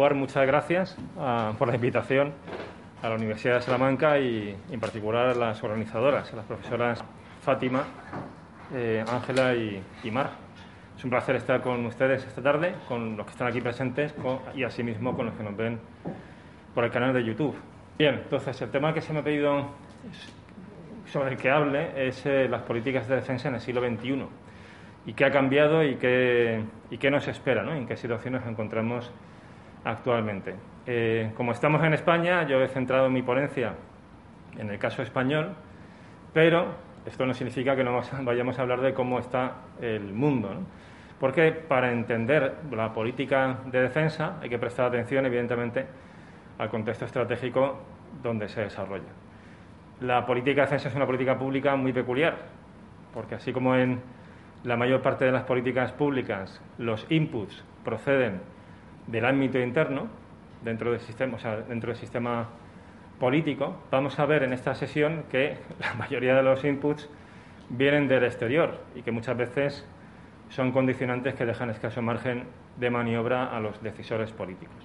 Muchas gracias uh, por la invitación a la Universidad de Salamanca y en particular a las organizadoras, a las profesoras Fátima, eh, Ángela y, y Mar. Es un placer estar con ustedes esta tarde, con los que están aquí presentes con, y asimismo con los que nos ven por el canal de YouTube. Bien, entonces el tema que se me ha pedido sobre el que hable es eh, las políticas de defensa en el siglo XXI y qué ha cambiado y qué, y qué nos espera, ¿no? en qué situación nos encontramos actualmente. Eh, como estamos en España, yo he centrado mi ponencia en el caso español, pero esto no significa que no vayamos a hablar de cómo está el mundo. ¿no? Porque para entender la política de defensa hay que prestar atención, evidentemente, al contexto estratégico donde se desarrolla. La política de defensa es una política pública muy peculiar, porque así como en la mayor parte de las políticas públicas los inputs proceden del ámbito interno, dentro del sistema, o sea, dentro del sistema político, vamos a ver en esta sesión que la mayoría de los inputs vienen del exterior y que muchas veces son condicionantes que dejan escaso margen de maniobra a los decisores políticos.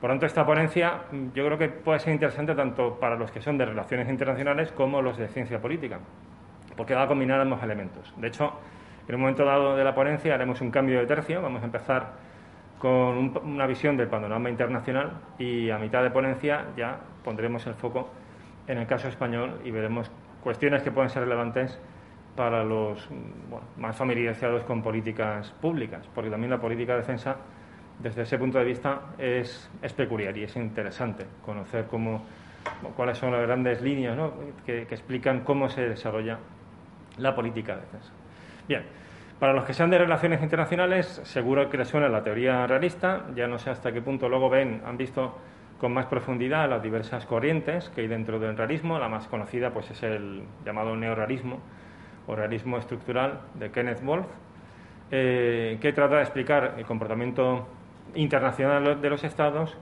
Por lo tanto, esta ponencia yo creo que puede ser interesante tanto para los que son de relaciones internacionales como los de ciencia política, porque va a combinar ambos elementos. De hecho, en un momento dado de la ponencia haremos un cambio de tercio, vamos a empezar con una visión del panorama internacional y a mitad de ponencia ya pondremos el foco en el caso español y veremos cuestiones que pueden ser relevantes para los más familiarizados con políticas públicas, porque también la política de defensa, desde ese punto de vista, es, peculiar y es interesante conocer cómo, cuáles son las grandes líneas que, que explican cómo se desarrolla la política de defensa. Bien, para los que sean de relaciones internacionales, seguro que les suena la teoría realista. Ya no sé hasta qué punto luego ven, han visto con más profundidad las diversas corrientes que hay dentro del realismo. La más conocida pues, es el llamado neorealismo o realismo estructural de Kenneth Wolf, eh, que trata de explicar el comportamiento internacional de los estados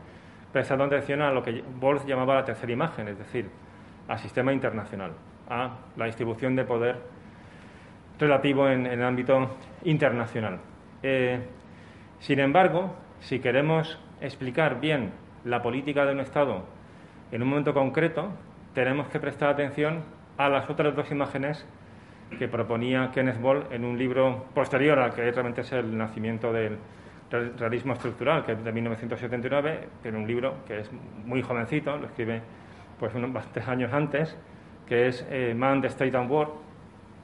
prestando atención a lo que Wolf llamaba la tercera imagen, es decir, al sistema internacional, a la distribución de poder relativo en, el ámbito internacional. Eh, sin embargo, si queremos explicar bien la política de un Estado en un momento concreto, tenemos que prestar atención a las otras dos imágenes que proponía Kenneth Ball en un libro posterior al que realmente es el nacimiento del realismo estructural, que es de 1979, pero un libro que es muy jovencito, lo escribe pues unos bastantes años antes, que es eh, Man, the State and War,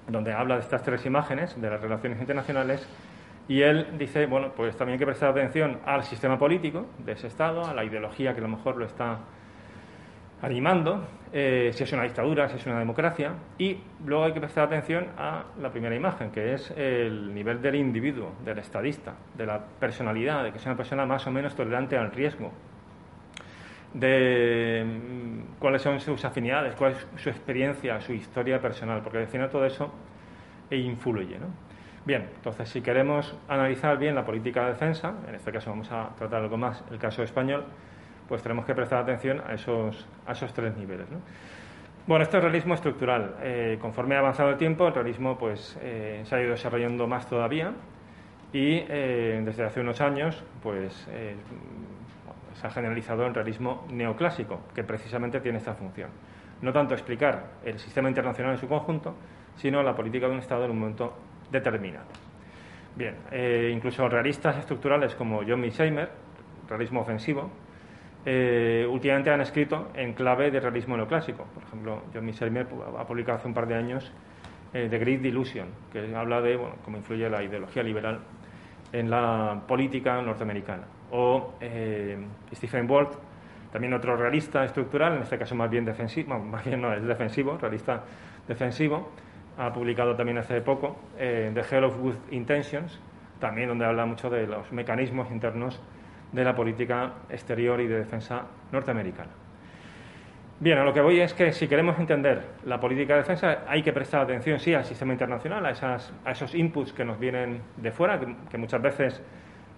donde habla de estas tres imágenes de las relaciones internacionales y él dice, bueno, pues también hay que prestar atención al sistema político de ese Estado, a la ideología que a lo mejor lo está animando, eh, si es una dictadura, si es una democracia, y luego hay que prestar atención a la primera imagen, que es el nivel del individuo, del estadista, de la personalidad, de que sea una persona más o menos tolerante al riesgo, de mm, cuáles son sus afinidades, cuál es su experiencia, su historia personal, porque al todo eso influye. ¿no? Bien, entonces si queremos analizar bien la política de defensa, en este caso vamos a tratar algo más el caso español, pues tenemos que prestar atención a esos, a esos tres niveles. ¿no? Bueno, esto es realismo estructural. Eh, conforme ha avanzado el tiempo, el realismo pues, eh, se ha ido desarrollando más todavía y eh, desde hace unos años pues, se ha generalizado el realismo neoclásico, que precisamente tiene esta función. No tanto explicar el sistema internacional en su conjunto, sino la política de un Estado en un momento determinado. Bien, eh, incluso realistas estructurales como John Mearsheimer, realismo ofensivo, eh, últimamente han escrito en clave de realismo neoclásico. Por ejemplo, John Mearsheimer ha publicado hace un par de años eh, The Great Delusion, que habla de cómo influye la ideología liberal en la política norteamericana o eh, Stephen Walt, también otro realista estructural, en este caso más bien defensivo, más bien no es defensivo, realista defensivo, ha publicado también hace poco eh, The Hell of Good Intentions, también donde habla mucho de los mecanismos internos de la política exterior y de defensa norteamericana. Bien, a lo que voy es que si queremos entender la política de defensa hay que prestar atención, sí, al sistema internacional, a esos inputs que nos vienen de fuera, que, muchas veces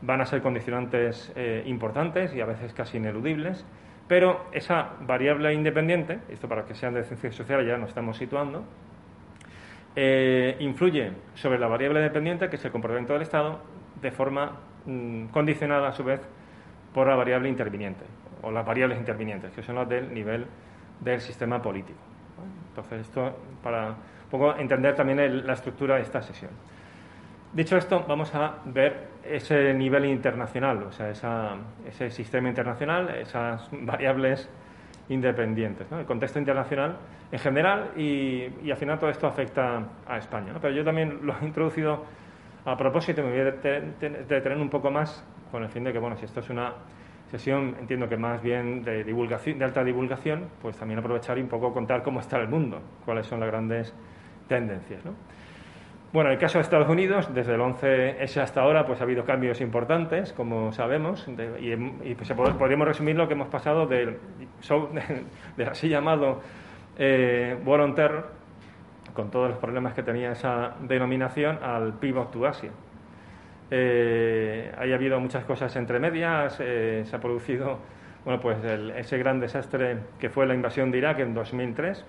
van a ser condicionantes eh, importantes y a veces casi ineludibles, pero esa variable independiente, esto para que sean de ciencias sociales ya nos estamos situando, eh, influye sobre la variable dependiente, que es el comportamiento del Estado, de forma mm, condicionada a su vez por la variable interviniente, o las variables intervinientes, que son las del nivel del sistema político. Entonces, esto para un poco entender también la estructura de esta sesión. Dicho esto, vamos a ver ese nivel internacional, o sea, ese sistema internacional, esas variables independientes, el contexto internacional en general y, al final todo esto afecta a España. Pero yo también lo he introducido a propósito, me voy a detener un poco más con el fin de que, bueno, si esto es una sesión, entiendo que más bien de, divulgación, de alta divulgación, pues también aprovechar y un poco contar cómo está el mundo, cuáles son las grandes tendencias. ¿no? Bueno, en el caso de Estados Unidos, desde el 11S hasta ahora, pues ha habido cambios importantes, como sabemos, y, pues, podríamos resumir lo que hemos pasado del, así llamado eh, con todos los problemas que tenía esa denominación, al Pivot to Asia. Eh, ha habido muchas cosas entre medias, eh, se ha producido bueno, pues ese gran desastre que fue la invasión de Irak en 2003,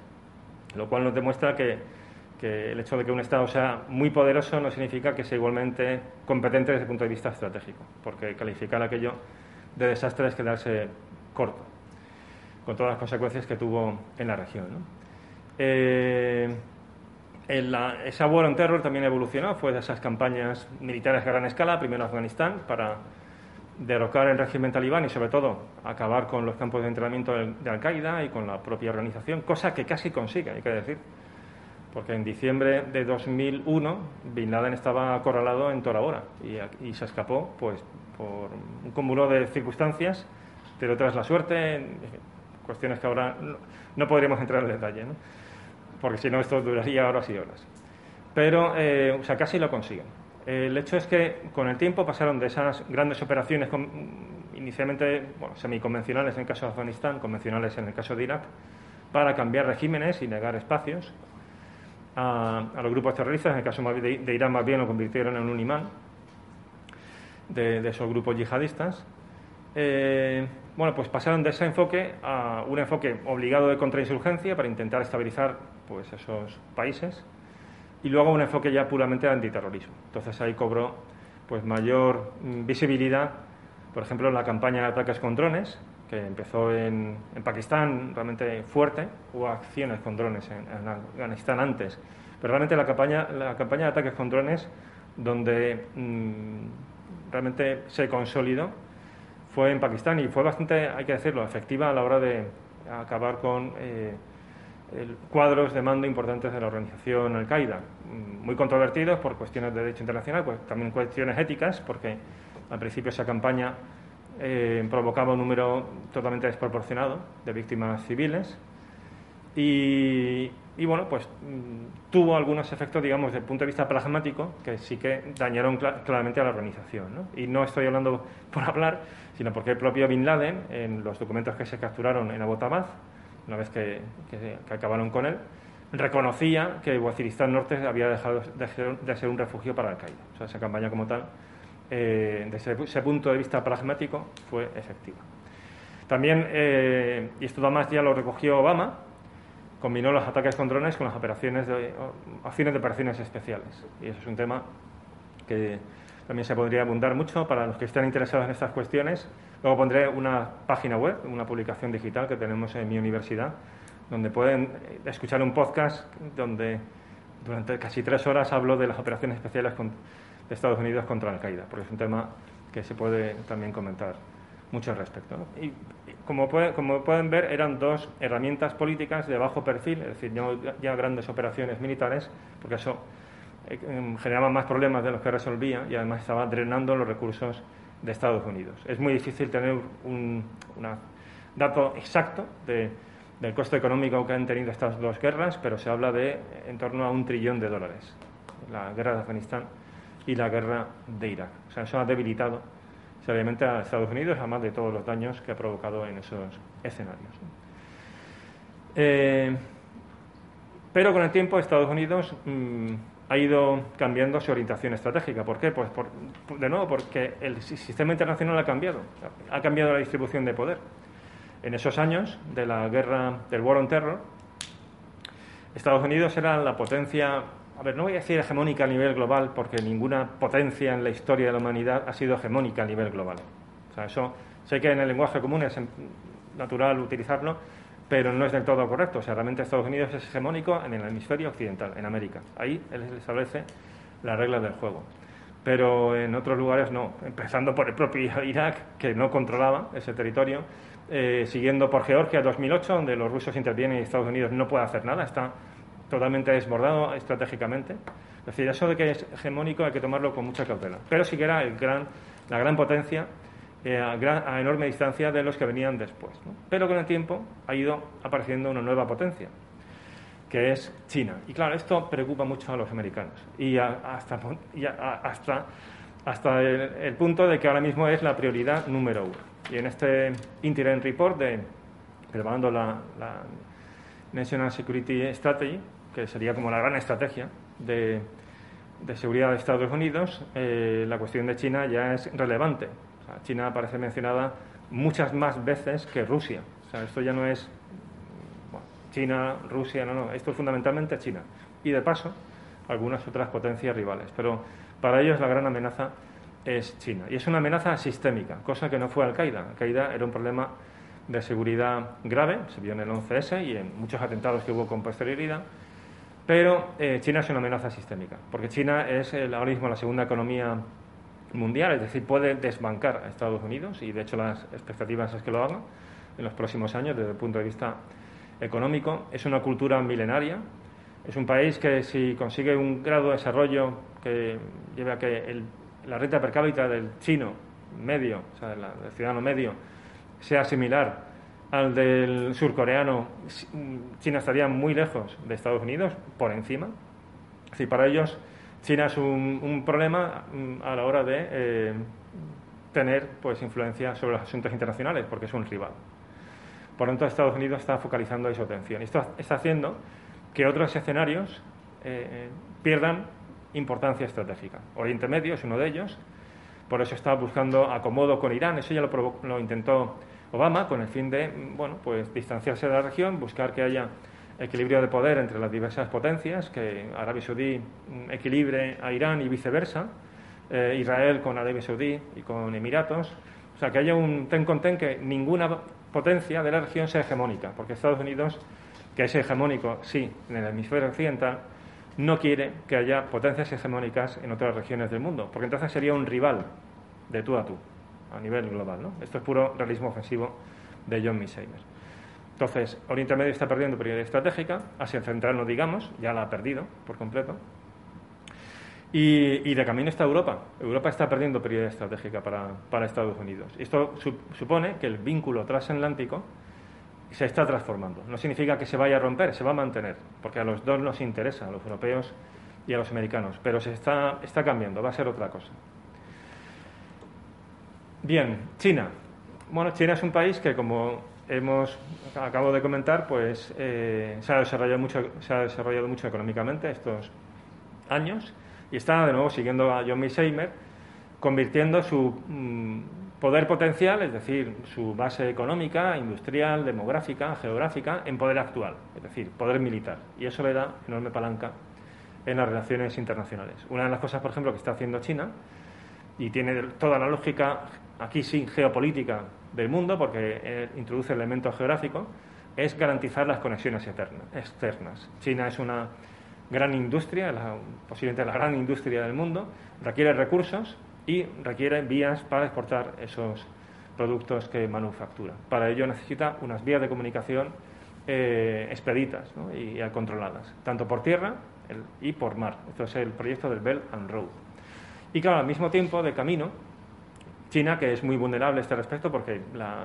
lo cual nos demuestra que que el hecho de que un Estado sea muy poderoso no significa que sea igualmente competente desde el punto de vista estratégico, porque calificar aquello de desastre es quedarse corto, con todas las consecuencias que tuvo en la región. Eh, esa War on Terror también evolucionó, fue de esas campañas militares a gran escala, primero Afganistán, para derrocar el régimen talibán y sobre todo acabar con los campos de entrenamiento de Al-Qaeda y con la propia organización, cosa que casi consigue, hay que decir porque en diciembre de 2001 Bin Laden estaba acorralado en Tora y, se escapó pues por un cúmulo de circunstancias, pero tras la suerte, cuestiones que ahora no, podríamos entrar en detalle, ¿no? porque si no esto duraría horas y horas. Pero, eh, o sea, casi lo consiguen. El hecho es que con el tiempo pasaron de esas grandes operaciones inicialmente bueno, semiconvencionales en el caso de Afganistán, convencionales en el caso de Irak, para cambiar regímenes y negar espacios, a, los grupos terroristas, en el caso de, Irán más bien lo convirtieron en un imán de, esos grupos yihadistas. Eh, bueno, pues pasaron de ese enfoque a un enfoque obligado de contrainsurgencia para intentar estabilizar pues, esos países y luego un enfoque ya puramente de antiterrorismo. Entonces ahí cobró pues, mayor mm, visibilidad, por ejemplo, la campaña de ataques con drones, que empezó en, Pakistán realmente fuerte, hubo acciones con drones en, Afganistán antes, pero realmente la campaña, la campaña de ataques con drones donde mm, realmente se consolidó fue en Pakistán y fue bastante, hay que decirlo, efectiva a la hora de acabar con eh, cuadros de mando importantes de la organización Al-Qaeda, mm, muy controvertidos por cuestiones de derecho internacional, pues también cuestiones éticas, porque al principio esa campaña eh, provocaba un número totalmente desproporcionado de víctimas civiles y, bueno, pues mm, tuvo algunos efectos, digamos, desde el punto de vista pragmático que sí que dañaron claramente a la organización. Y no estoy hablando por hablar, sino porque el propio Bin Laden, en los documentos que se capturaron en Abbottabad, una vez que, acabaron con él, reconocía que Waziristán Norte había dejado de ser, de ser un refugio para Al-Qaeda. O sea, esa campaña como tal eh, desde ese punto de vista pragmático, fue efectiva. También, eh, y esto además ya lo recogió Obama, combinó los ataques con drones con las operaciones de, acciones de operaciones especiales. Y eso es un tema que también se podría abundar mucho para los que estén interesados en estas cuestiones. Luego pondré una página web, una publicación digital que tenemos en mi universidad, donde pueden escuchar un podcast donde durante casi tres horas hablo de las operaciones especiales con de Estados Unidos contra Al-Qaeda, porque es un tema que se puede también comentar mucho al respecto. Y, como, como, pueden ver, eran dos herramientas políticas de bajo perfil, es decir, no ya grandes operaciones militares, porque eso eh, em, generaba más problemas de los que resolvía y además estaba drenando los recursos de Estados Unidos. Es muy difícil tener un dato exacto del coste económico que han tenido estas dos guerras, pero se habla de en torno a un trillón de dólares. La guerra de Afganistán y la guerra de Irak. O sea, eso ha debilitado seriamente a Estados Unidos, además de todos los daños que ha provocado en esos escenarios. Eh, pero con el tiempo Estados Unidos mm, ha ido cambiando su orientación estratégica. ¿Por qué? Pues de nuevo porque el sistema internacional ha cambiado, ha cambiado la distribución de poder. En esos años de la guerra del War on Terror, Estados Unidos era la potencia, a ver, no voy a decir hegemónica a nivel global, porque ninguna potencia en la historia de la humanidad ha sido hegemónica a nivel global. O sea, eso sé que en el lenguaje común es natural utilizarlo, pero no es del todo correcto. O sea, realmente Estados Unidos es hegemónico en el hemisferio occidental, en América. Ahí él establece las reglas del juego. Pero en otros lugares no, empezando por el propio Irak, que no controlaba ese territorio, eh, siguiendo por Georgia 2008, donde los rusos intervienen y Estados Unidos no puede hacer nada, está totalmente desbordado estratégicamente. Es decir, eso de que es hegemónico hay que tomarlo con mucha cautela. Pero sí que era el gran, la gran potencia eh, a, enorme distancia de los que venían después. Pero con el tiempo ha ido apareciendo una nueva potencia, que es China. Y claro, esto preocupa mucho a los americanos. Y hasta, hasta, hasta el, punto de que ahora mismo es la prioridad número uno. Y en este Interim Report de preparando la, National Security Strategy, que sería como la gran estrategia de, seguridad de Estados Unidos, eh, la cuestión de China ya es relevante China aparece mencionada muchas más veces que Rusia. O sea, esto ya no es China, Rusia, no, no, esto es fundamentalmente China. Y de paso, algunas otras potencias rivales. Pero para ellos la gran amenaza es China. Y es una amenaza sistémica, cosa que no fue Al-Qaeda. Al-Qaeda era un problema de seguridad grave, se vio en el 11S y en muchos atentados que hubo con posterioridad. Pero eh, China es una amenaza sistémica, porque China es ahora mismo la segunda economía mundial, es decir, puede desbancar a Estados Unidos y de hecho las expectativas es que lo haga en los próximos años desde el punto de vista económico. Es una cultura milenaria, es un país que si consigue un grado de desarrollo que lleve a que la renta per cápita del chino medio, o sea, del ciudadano medio, sea similar al del surcoreano, China estaría muy lejos de Estados Unidos, por encima. Es para ellos China es un, problema mm, a la hora de eh, tener pues, influencia sobre los asuntos internacionales, porque es un rival. Por lo tanto, Estados Unidos está focalizando ahí su atención. Esto está haciendo que otros escenarios eh, pierdan importancia estratégica. Oriente Medio es uno de ellos, por eso está buscando acomodo con Irán. Eso ya lo, lo intentó Obama con el fin de bueno, pues, distanciarse de la región, buscar que haya equilibrio de poder entre las diversas potencias, que Arabia Saudí mm, equilibre a Irán y viceversa, eh, Israel con Arabia Saudí y con Emiratos, o sea, que haya un ten con ten que ninguna potencia de la región sea hegemónica, porque Estados Unidos, que es hegemónico, sí, en el hemisferio occidental, no quiere que haya potencias hegemónicas en otras regiones del mundo, porque entonces sería un rival de tú a tú, a nivel global. ¿no? Esto es puro realismo ofensivo de John Misheimer. Entonces, Oriente Medio está perdiendo prioridad estratégica, Asia Central no digamos, ya la ha perdido por completo. Y, de camino está Europa. Europa está perdiendo prioridad estratégica para, Estados Unidos. Esto supone que el vínculo transatlántico se está transformando. No significa que se vaya a romper, se va a mantener, porque a los dos nos interesa, a los europeos y a los americanos, pero se está, está cambiando, va a ser otra cosa. Bien, China. Bueno, China es un país que, como hemos, acabo de comentar, pues eh, se, ha desarrollado mucho, se ha desarrollado mucho económicamente estos años y está de nuevo siguiendo a John Misheimer, convirtiendo su mm, poder potencial, es decir, su base económica, industrial, demográfica, geográfica, en poder actual, es decir, poder militar. Y eso le da enorme palanca en las relaciones internacionales. Una de las cosas, por ejemplo, que está haciendo China, y tiene toda la lógica, aquí sí, geopolítica del mundo, porque eh, introduce elementos geográficos, es garantizar las conexiones externas. China es una gran industria, posiblemente la gran industria del mundo, requiere recursos y requiere vías para exportar esos productos que manufactura. Para ello necesita unas vías de comunicación eh, expeditas y, controladas, tanto por tierra y por mar. Esto es el proyecto del Belt and Road. Y claro, al mismo tiempo, de camino, China, que es muy vulnerable a este respecto, porque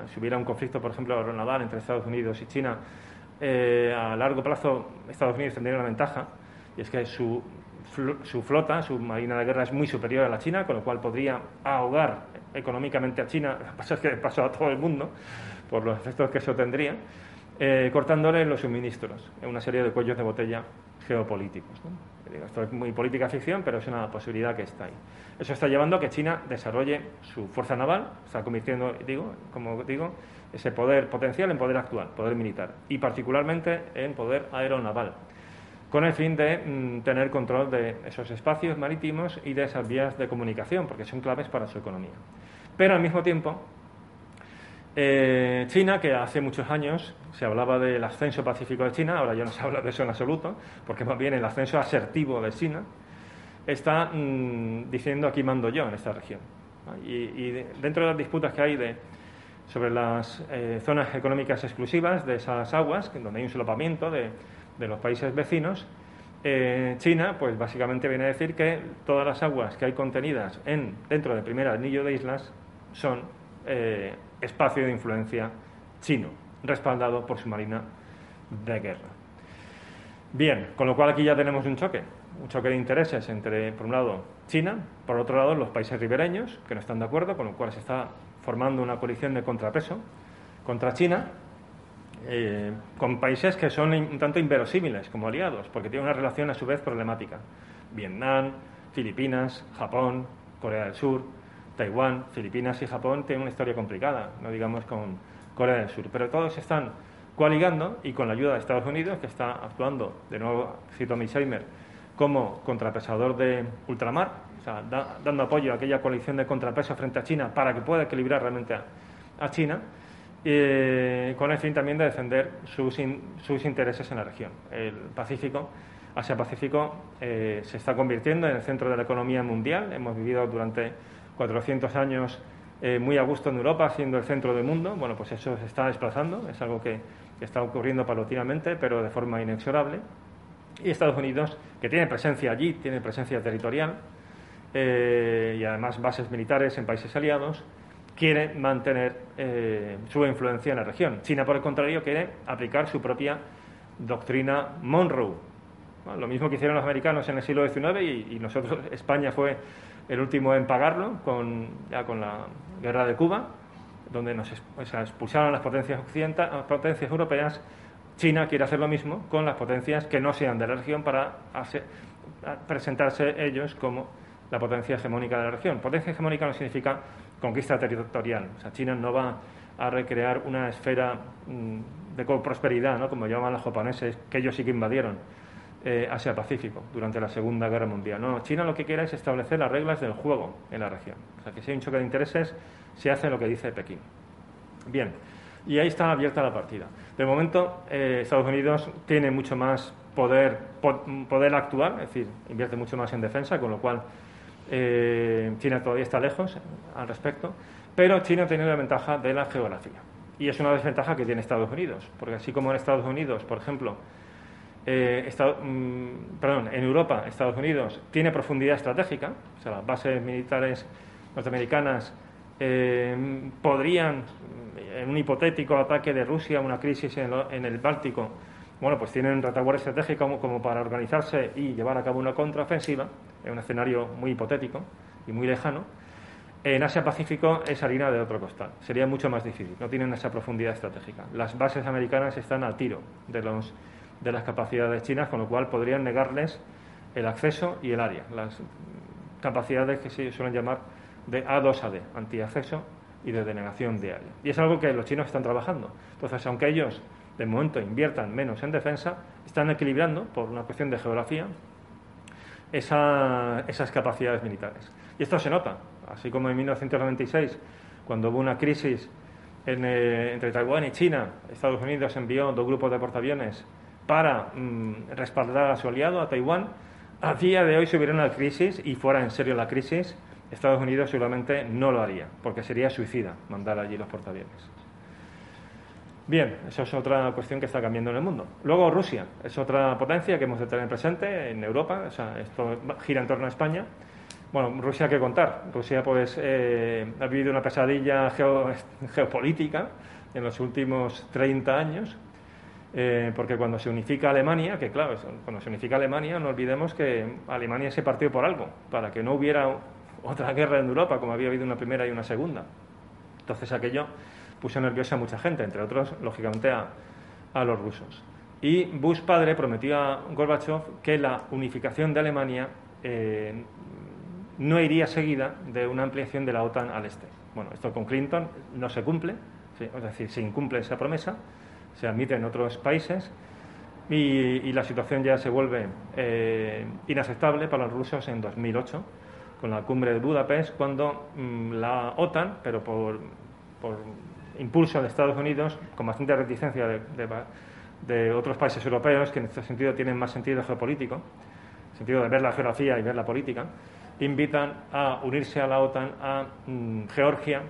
si hubiera un conflicto, por ejemplo, aeronaval entre Estados Unidos y China, eh, a largo plazo Estados Unidos tendría una ventaja, y es que su, su, flota, su marina de guerra es muy superior a la China, con lo cual podría ahogar económicamente a China, lo que pasa es que pasó a todo el mundo, por los efectos que eso tendría, eh, cortándole los suministros en una serie de cuellos de botella geopolíticos. Esto es muy política ficción, pero es una posibilidad que está ahí. Eso está llevando a que China desarrolle su fuerza naval, está convirtiendo, digo, como digo, ese poder potencial en poder actual, poder militar, y particularmente en poder aeronaval, con el fin de mm, tener control de esos espacios marítimos y de esas vías de comunicación, porque son claves para su economía. Pero al mismo tiempo, eh, China, que hace muchos años se hablaba del ascenso pacífico de China, ahora ya no se habla de eso en absoluto, porque más bien el ascenso asertivo de China, está mm, diciendo aquí mando yo en esta región. Y, dentro de las disputas que hay de, sobre las eh, zonas económicas exclusivas de esas aguas, donde hay un solapamiento de, los países vecinos, eh, China, pues básicamente viene a decir que todas las aguas que hay contenidas en, dentro del primer anillo de islas son espacio de influencia chino, respaldado por su marina de guerra. Bien, con lo cual aquí ya tenemos un choque, un choque de intereses entre, por un lado, China, por otro lado, los países ribereños, que no están de acuerdo, con lo cual se está formando una coalición de contrapeso contra China, eh, con países que son un tanto inverosímiles como aliados, porque tienen una relación a su vez problemática. Vietnam, Filipinas, Japón, Corea del Sur, Taiwán, Filipinas y Japón tienen una historia complicada, no digamos con Corea del Sur, pero todos están coaligando y con la ayuda de Estados Unidos, que está actuando, de nuevo cito a Michheimer, como contrapesador de ultramar, o sea, dando apoyo a aquella coalición de contrapeso frente a China para que pueda equilibrar realmente a, China, y con el fin también de defender sus, sus intereses en la región. El Pacífico, Asia-Pacífico, eh, se está convirtiendo en el centro de la economía mundial. Hemos vivido durante 400 años eh, muy a gusto en Europa, siendo el centro del mundo. Bueno, pues eso se está desplazando, es algo que, está ocurriendo paulatinamente, pero de forma inexorable. Y Estados Unidos, que tiene presencia allí, tiene presencia territorial eh, y además bases militares en países aliados, quiere mantener eh, su influencia en la región. China, por el contrario, quiere aplicar su propia doctrina Monroe. lo mismo que hicieron los americanos en el siglo XIX y, y nosotros, España fue el último en pagarlo con, ya con la guerra de Cuba, donde nos expulsaron las potencias, las potencias europeas. China quiere hacer lo mismo con las potencias que no sean de la región para presentarse ellos como la potencia hegemónica de la región. Potencia hegemónica no significa conquista territorial. O sea, China no va a recrear una esfera mm, de prosperidad, ¿no? como llaman los japoneses, que ellos sí que invadieron eh, Asia-Pacífico durante la Segunda Guerra Mundial. No, China lo que quiere es establecer las reglas del juego en la región. O sea, que si hay un choque de intereses, se hace lo que dice Pekín. Bien, y ahí está abierta la partida. De momento, eh, Estados Unidos tiene mucho más poder, poder actuar, es decir, invierte mucho más en defensa, con lo cual eh, China todavía está lejos al respecto, pero China tiene la ventaja de la geografía. Y es una desventaja que tiene Estados Unidos, porque así como en Estados Unidos, por ejemplo, eh, mm, en Europa, Estados Unidos, tiene profundidad estratégica, o sea, las bases militares norteamericanas eh, podrían, en un hipotético ataque de Rusia, una crisis en, el Báltico, bueno, pues tienen retaguardia estratégica como, como, para organizarse y llevar a cabo una contraofensiva, en un escenario muy hipotético y muy lejano. En Asia-Pacífico es harina de otro costal. Sería mucho más difícil. No tienen esa profundidad estratégica. Las bases americanas están a tiro de los de las capacidades chinas, con lo cual podrían negarles el acceso y el área, las capacidades que se suelen llamar de A2AD, antiacceso y de denegación de área. Y es algo que los chinos están trabajando. Entonces, aunque ellos de momento inviertan menos en defensa, están equilibrando, por una cuestión de geografía, esas capacidades militares. Y esto se nota, así como en 1996, cuando hubo una crisis eh, entre Taiwán y China, Estados Unidos envió dos grupos de portaaviones para mm, respaldar a su aliado, a Taiwán, a día de hoy si hubiera una crisis y fuera en serio la crisis, Estados Unidos seguramente no lo haría, porque sería suicida mandar allí los portaaviones. Bien, eso es otra cuestión que está cambiando en el mundo. Luego Rusia, es otra potencia que hemos de tener presente en Europa, o sea, esto gira en torno a España. Bueno, Rusia, ¿qué contar? Rusia pues eh, ha vivido una pesadilla geopolítica en los últimos 30 años, eh, porque cuando se unifica Alemania, que claro, cuando se unifica Alemania, no olvidemos que Alemania se partió por algo, para que no hubiera otra guerra en Europa, como había habido una primera y una segunda. Entonces aquello puso nerviosa a mucha gente, entre otros, lógicamente, a, los rusos. Y Bush padre prometió a Gorbachev que la unificación de Alemania eh, no iría seguida de una ampliación de la OTAN al este. Bueno, esto con Clinton no se cumple, es decir, se incumple esa promesa, se admite en otros países y, la situación ya se vuelve eh, inaceptable para los rusos en 2008, con la cumbre de Budapest, cuando mm, la OTAN, pero por, impulso de Estados Unidos, con bastante reticencia de, de otros países europeos, que en este sentido tienen más sentido geopolítico, sentido de ver la geografía y ver la política, invitan a unirse a la OTAN a mm, Georgia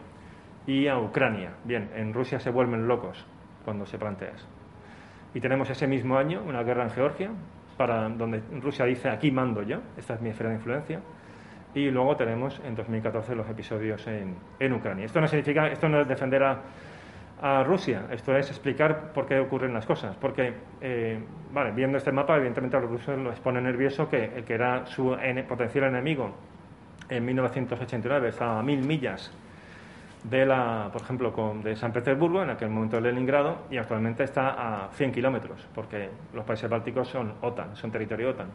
y a Ucrania. Bien, en Rusia se vuelven locos cuando se plantea eso. Y tenemos ese mismo año una guerra en Georgia, para donde Rusia dice aquí mando yo, esta es mi esfera de influencia. Y luego tenemos en 2014 los episodios en, en Ucrania. Esto no significa, esto no es defender a, a Rusia. Esto es explicar por qué ocurren las cosas. Porque, eh, vale, viendo este mapa, evidentemente a los rusos les pone nervioso que el que era su potencial enemigo en 1989 estaba a mil millas de la, por ejemplo, con, de San Petersburgo, en aquel momento Leningrado, y actualmente está a 100 kilómetros, porque los países bálticos son OTAN, son territorio OTAN.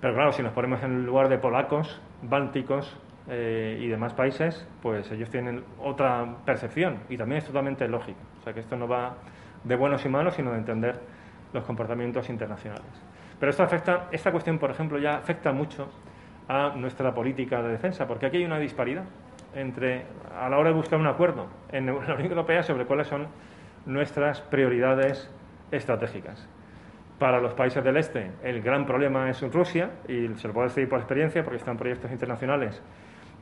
Pero claro, si nos ponemos en lugar de polacos, bálticos, eh, y demás países, pues ellos tienen otra percepción y también es totalmente lógico. O sea que esto no va de buenos y malos, sino de entender los comportamientos internacionales. Pero esto afecta, esta cuestión, por ejemplo, ya afecta mucho a nuestra política de defensa, porque aquí hay una disparidad entre a la hora de buscar un acuerdo en la Unión Europea sobre cuáles son nuestras prioridades estratégicas. Para los países del este, el gran problema es Rusia, y se lo puedo decir por experiencia, porque están proyectos internacionales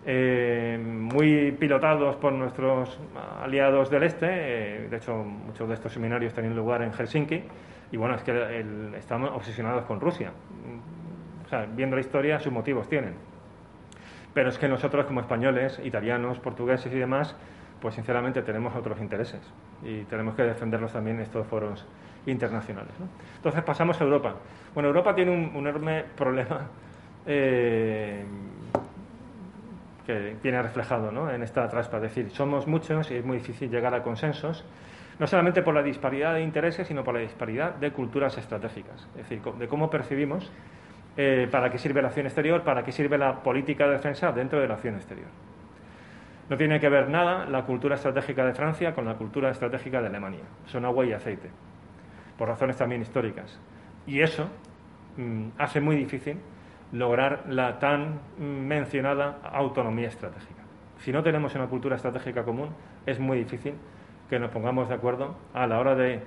eh, muy pilotados por nuestros aliados del este. Eh, de hecho, muchos de estos seminarios tienen lugar en Helsinki. Y bueno, es que estamos obsesionados con Rusia. O sea, viendo la historia, sus motivos tienen. Pero es que nosotros, como españoles, italianos, portugueses y demás, pues sinceramente tenemos otros intereses y tenemos que defenderlos también en estos foros internacionales. Entonces pasamos a Europa. Bueno, Europa tiene un, enorme problema eh, que viene reflejado en esta traspa. Es decir, somos muchos y es muy difícil llegar a consensos, no solamente por la disparidad de intereses, sino por la disparidad de culturas estratégicas. Es decir, de cómo percibimos eh, para qué sirve la acción exterior, para qué sirve la política de defensa dentro de la acción exterior. No tiene que ver nada la cultura estratégica de Francia con la cultura estratégica de Alemania. Son agua y aceite, por razones también históricas. Y eso mm, hace muy difícil lograr la tan mencionada autonomía estratégica. Si no tenemos una cultura estratégica común, es muy difícil que nos pongamos de acuerdo a la hora de,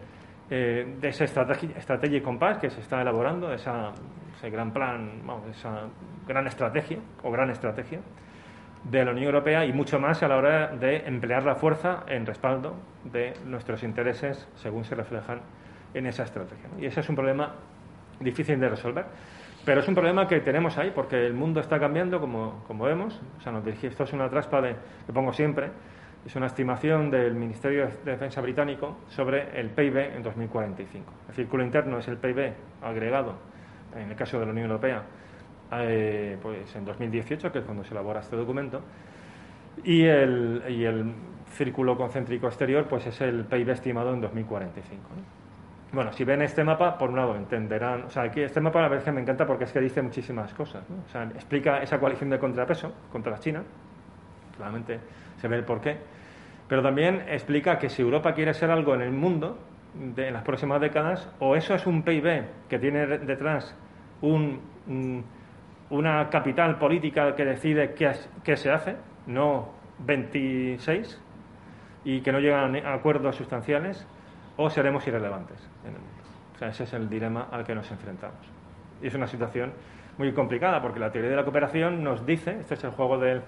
eh, esa estrategia, y compás que se está elaborando, esa, ese gran plan, esa gran estrategia o gran estrategia de la Unión Europea y mucho más a la hora de emplear la fuerza en respaldo de nuestros intereses según se reflejan en esa estrategia. Y ese es un problema difícil de resolver. Pero es un problema que tenemos ahí porque el mundo está cambiando, como, como vemos. O sea, nos esto es una traspa de, que pongo siempre, es una estimación del Ministerio de Defensa británico sobre el PIB en 2045. El círculo interno es el PIB agregado, en el caso de la Unión Europea, eh, pues en 2018, que es cuando se elabora este documento, y el, y el círculo concéntrico exterior pues es el PIB estimado en 2045. Bueno, si ven este mapa, por un lado entenderán, o sea, aquí este mapa la verdad que me encanta porque es que dice muchísimas cosas, ¿no? O sea, explica esa coalición de contrapeso contra la China, claramente se ve el porqué, pero también explica que si Europa quiere ser algo en el mundo de, en las próximas décadas, o eso es un PIB que tiene detrás un, una capital política que decide qué, se hace, no 26, y que no llegan a acuerdos sustanciales, o seremos irrelevantes en el mundo. O sea, ese es el dilema al que nos enfrentamos. Y es una situación muy complicada porque la teoría de la cooperación nos dice, este es el juego del,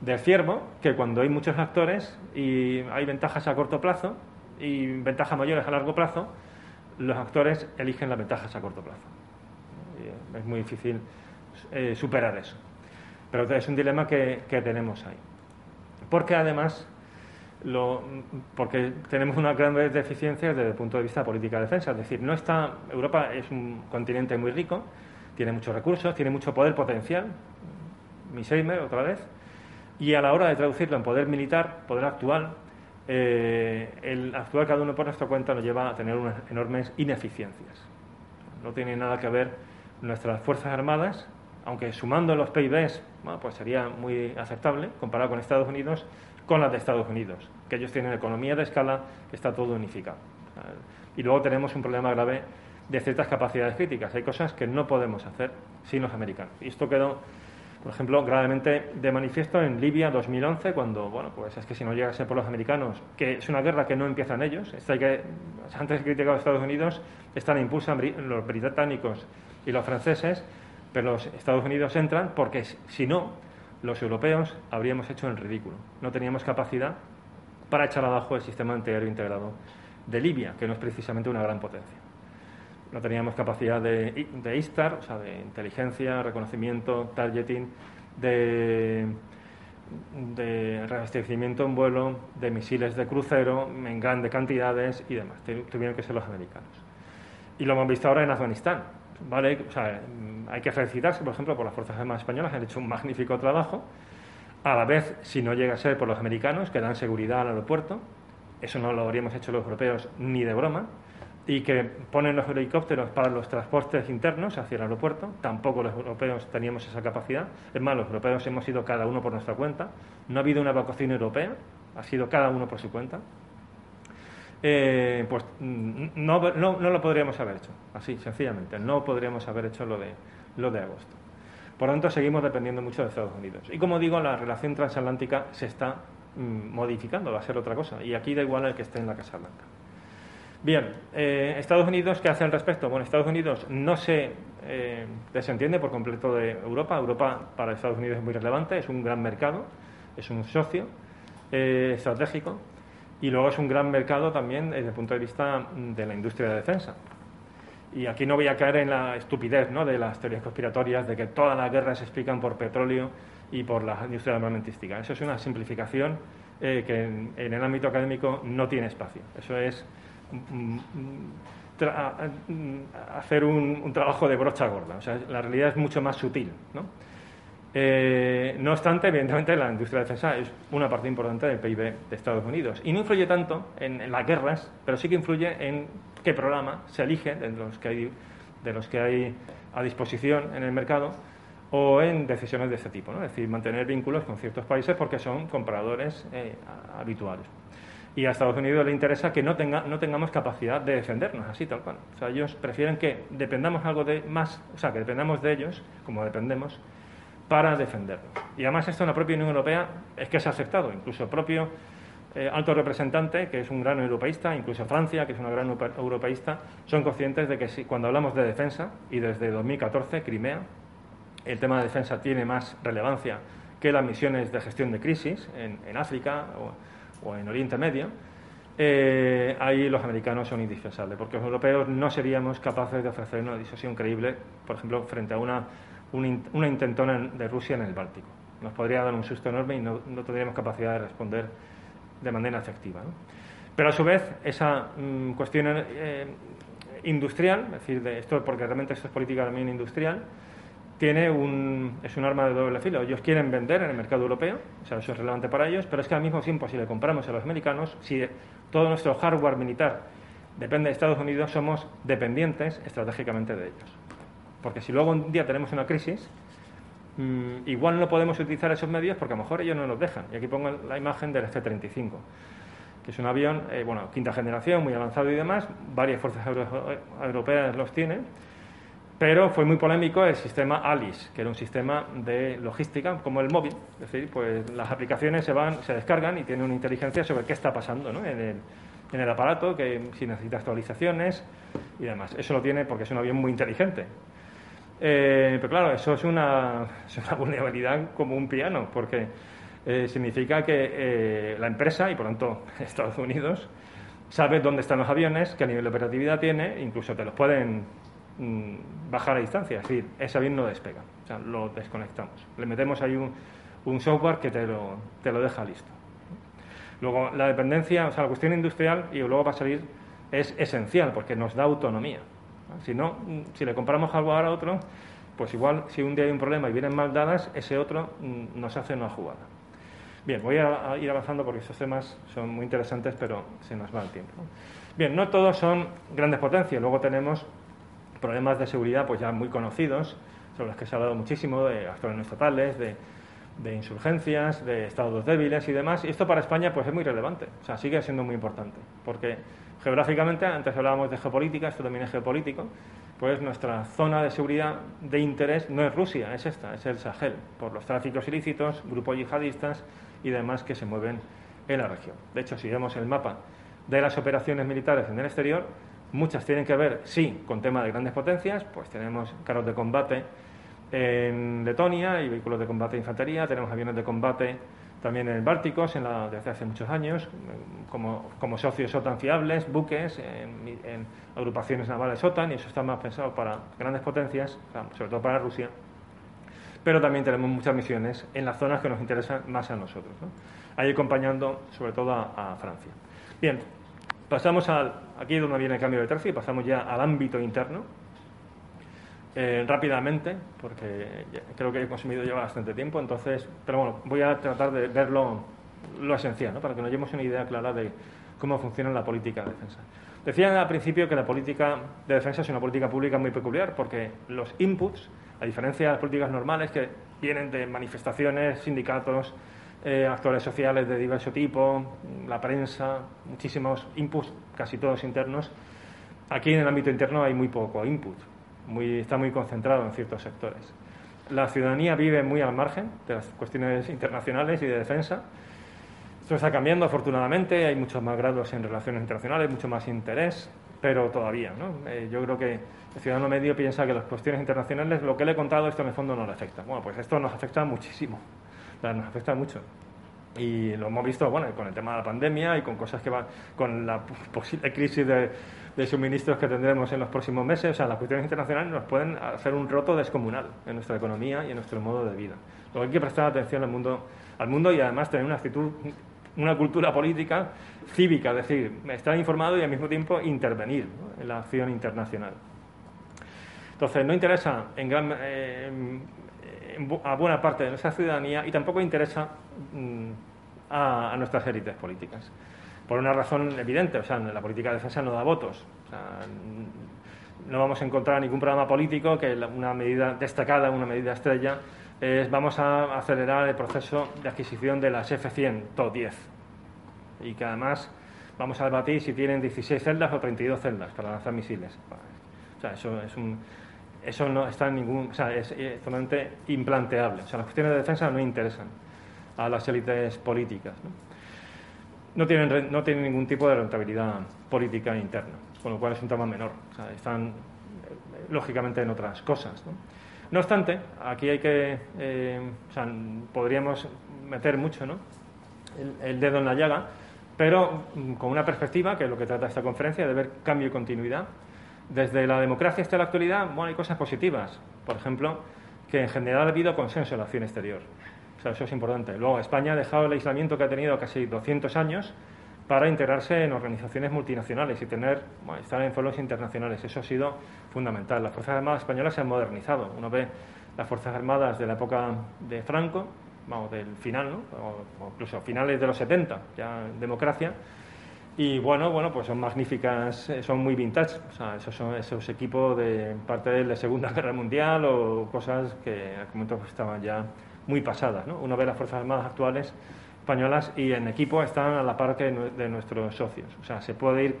del ciervo, que cuando hay muchos actores y hay ventajas a corto plazo y ventajas mayores a largo plazo, los actores eligen las ventajas a corto plazo. Es muy difícil eh, superar eso. Pero es un dilema que, que tenemos ahí. Porque además porque tenemos una gran deficiencia desde el punto de vista política de defensa. Es decir, no está, Europa es un continente muy rico, tiene muchos recursos, tiene mucho poder potencial, Miseimer otra vez, y a la hora de traducirlo en poder militar, poder actual, eh, el actuar cada uno por nuestra cuenta nos lleva a tener unas enormes ineficiencias. No tiene nada que ver nuestras Fuerzas Armadas, aunque sumando los PIBs, pues sería muy aceptable comparado con Estados Unidos, con las de Estados Unidos, que ellos tienen economía de escala, que está todo unificado. Y luego tenemos un problema grave de ciertas capacidades críticas. Hay cosas que no podemos hacer sin los americanos. Y esto quedó, por ejemplo, gravemente de manifiesto en Libia 2011, cuando, bueno, pues es que si no llegase por los americanos, que es una guerra que no empiezan ellos, hay que, antes de criticar a Estados Unidos, están impulsan los británicos y los franceses, pero los Estados Unidos entran porque si no, los europeos habríamos hecho el ridículo. No teníamos capacidad para echar abajo el sistema antiaéreo integrado de Libia, que no es precisamente una gran potencia. No teníamos capacidad de, de ISTAR, o sea, de inteligencia, reconocimiento, targeting, de, de reabastecimiento en vuelo, de misiles de crucero en grandes cantidades y demás. Tuvieron que ser los americanos. Y lo hemos visto ahora en Afganistán. ¿Vale? O sea, hay que felicitarse, por ejemplo, por las Fuerzas Armadas Españolas, han hecho un magnífico trabajo. A la vez, si no llega a ser por los americanos, que dan seguridad al aeropuerto, eso no lo habríamos hecho los europeos ni de broma, y que ponen los helicópteros para los transportes internos hacia el aeropuerto. Tampoco los europeos teníamos esa capacidad. Es más, los europeos hemos ido cada uno por nuestra cuenta. No ha habido una evacuación europea, ha sido cada uno por su cuenta. Eh, pues mm, no, no, no, lo podríamos haber hecho, así, sencillamente. No podríamos haber hecho lo de, lo de agosto. Por lo tanto, seguimos dependiendo mucho de Estados Unidos. Y como digo, la relación transatlántica se está Mm, modificando, va a ser otra cosa. Y aquí da igual el que esté en la Casa Blanca. Bien, eh, Estados Unidos, ¿qué hace al respecto? Bueno, Estados Unidos no se eh, desentiende por completo de Europa. Europa para Estados Unidos es muy relevante, es un gran mercado, es un socio eh, estratégico y luego es un gran mercado también desde el punto de vista de la industria de defensa. Y aquí no voy a caer en la estupidez ¿no? de las teorías conspiratorias de que todas las guerras se explican por petróleo y por la industria armamentística. Eso es una simplificación eh, que en, el ámbito académico no tiene espacio. Eso es mm, mm, hacer un, trabajo de brocha gorda. O sea, la realidad es mucho más sutil. ¿no? Eh, no obstante, evidentemente, la industria de defensa es una parte importante del PIB de Estados Unidos. Y no influye tanto en, las guerras, pero sí que influye en qué programa se elige de los que hay, a disposición en el mercado o en decisiones de este tipo, ¿no? es decir, mantener vínculos con ciertos países porque son compradores eh, habituales. Y a Estados Unidos le interesa que no, no tengamos capacidad de defendernos, así tal cual. O sea, ellos prefieren que dependamos algo de más, o sea, que dependamos de ellos, como dependemos, para defendernos. Y además esto en la propia Unión Europea es que se ha aceptado, incluso el propio eh, alto representante, que es un gran europeísta, incluso Francia, que es una gran europeísta, son conscientes de que si, cuando hablamos de defensa, y desde 2014, Crimea, el tema de defensa tiene más relevancia que las misiones de gestión de crisis en, África o, en Oriente Medio, eh, ahí los americanos son indispensables, porque los europeos no seríamos capaces de ofrecer una disuasión creíble, por ejemplo, frente a una, una, intentona de Rusia en el Báltico. Nos podría dar un susto enorme y no, tendríamos capacidad de responder de manera efectiva. Pero a su vez, esa mm, cuestión eh, industrial, es decir, de esto, porque realmente esto es política también industrial, tiene un, es un arma de doble filo. Ellos quieren vender en el mercado europeo, o sea, eso es relevante para ellos, pero es que al mismo tiempo, si le compramos a los americanos, si todo nuestro hardware militar depende de Estados Unidos, somos dependientes estratégicamente de ellos. Porque si luego un día tenemos una crisis, mm, igual no podemos utilizar esos medios porque a lo mejor ellos no nos dejan. Y aquí pongo la imagen del F-35, que es un avión, eh, bueno, quinta generación, muy avanzado y demás, varias fuerzas europeas los tienen pero fue muy polémico el sistema ALICE, que era un sistema de logística como el móvil. Es decir, pues las aplicaciones se van, se descargan y tienen una inteligencia sobre qué está pasando ¿no? en, el, en, el, aparato, que si necesita actualizaciones y demás. Eso lo tiene porque es un avión muy inteligente. Eh, pero claro, eso es una, es una, vulnerabilidad como un piano, porque eh, significa que eh, la empresa, y por tanto Estados Unidos, sabe dónde están los aviones, qué nivel de operatividad tiene, incluso te los pueden Mm, bajar a distancia, es decir, ese avión no despega, o sea, lo desconectamos. Le metemos ahí un, un software que te lo, te lo deja listo. Luego, la dependencia, o sea, la cuestión industrial, y luego va a salir, es esencial porque nos da autonomía. Si no, si le compramos algo a otro, pues igual si un día hay un problema y vienen mal dadas, ese otro mm, nos hace una jugada. Bien, voy a, ir avanzando porque estos temas son muy interesantes, pero se nos va el tiempo. Bien, no todos son grandes potencias. Luego tenemos problemas de seguridad pues ya muy conocidos, sobre los que se ha hablado muchísimo, de actores no estatales, de, de insurgencias, de estados débiles y demás. Y esto para España pues es muy relevante, o sea, sigue siendo muy importante, porque geográficamente, antes hablábamos de geopolítica, esto también es geopolítico, pues nuestra zona de seguridad de interés no es Rusia, es esta, es el Sahel, por los tráficos ilícitos, grupos yihadistas y demás que se mueven en la región. De hecho, si vemos el mapa de las operaciones militares en el exterior, muchas tienen que ver, sí, con temas de grandes potencias, pues tenemos carros de combate en Letonia y vehículos de combate de infantería, tenemos aviones de combate también en el Bálticos en la, desde hace muchos años, como, como socios OTAN fiables, buques en, agrupaciones navales OTAN, y eso está más pensado para grandes potencias, sobre todo para Rusia. Pero también tenemos muchas misiones en las zonas que nos interesan más a nosotros, ahí acompañando sobre todo a, Francia. Bien, pasamos al, aquí donde viene el cambio de tercio y pasamos ya al ámbito interno. Eh, rápidamente, porque creo que he consumido ya bastante tiempo, entonces, pero bueno, voy a tratar de ver lo, esencial, para que nos llevemos una idea clara de cómo funciona la política de defensa. Decía al principio que la política de defensa es una política pública muy peculiar, porque los inputs, a diferencia de las políticas normales que vienen de manifestaciones, sindicatos, eh, actores sociales de diverso tipo, la prensa, muchísimos inputs, casi todos internos, aquí en el ámbito interno hay muy poco input está muy concentrado en ciertos sectores. La ciudadanía vive muy al margen de las cuestiones internacionales y de defensa. Esto está cambiando, afortunadamente, hay muchos más grados en relaciones internacionales, mucho más interés, pero todavía. ¿no? Eh, yo creo que el ciudadano medio piensa que las cuestiones internacionales, lo que le he contado, esto en el fondo no le afecta. Bueno, pues esto nos afecta muchísimo, nos afecta mucho. Y lo hemos visto bueno, con el tema de la pandemia y con cosas que van, con la posible crisis de, de suministros que tendremos en los próximos meses, o sea, las cuestiones internacionales nos pueden hacer un roto descomunal en nuestra economía y en nuestro modo de vida. Luego hay que prestar atención al mundo, al mundo y además tener una actitud, una cultura política cívica, es decir, estar informado y al mismo tiempo intervenir en la acción internacional. Entonces, no interesa en gran, eh, a buena parte de nuestra ciudadanía y tampoco interesa mm, a nuestras élites políticas por una razón evidente, o sea, la política de defensa no da votos. no vamos a encontrar ningún programa político que una medida destacada, una medida estrella, es vamos a acelerar el proceso de adquisición de las F-100 TO-10 y que además vamos a debatir si tienen 16 celdas o 32 celdas para lanzar misiles. O sea, eso es un, eso no está en ningún, o sea, es, totalmente implanteable. O sea, las cuestiones de defensa no interesan a las élites políticas. ¿no? No tienen, no tienen ningún tipo de rentabilidad política interna, con lo cual es un tema menor. están, eh, lógicamente, en otras cosas. ¿no? obstante, aquí hay que, eh, podríamos meter mucho ¿no? el, dedo en la llaga, pero mm, con una perspectiva, que es lo que trata esta conferencia, de ver cambio y continuidad. Desde la democracia hasta la actualidad, bueno, hay cosas positivas. Por ejemplo, que en general ha habido consenso en la acción exterior eso es importante. Luego, España ha dejado el aislamiento que ha tenido casi 200 años para integrarse en organizaciones multinacionales y tener, estar en foros internacionales. Eso ha sido fundamental. Las Fuerzas Armadas españolas se han modernizado. Uno ve las Fuerzas Armadas de la época de Franco, vamos, del final, ¿no? o, incluso finales de los 70, ya en democracia, y bueno, bueno, pues son magníficas, eh, son muy vintage. O sea, esos son esos equipos de parte de la Segunda Guerra Mundial o cosas que algún momento estaban ya muy pasadas. ¿no? Uno ve las Fuerzas Armadas actuales españolas y en equipo están a la par que de nuestros socios. O sea, se puede ir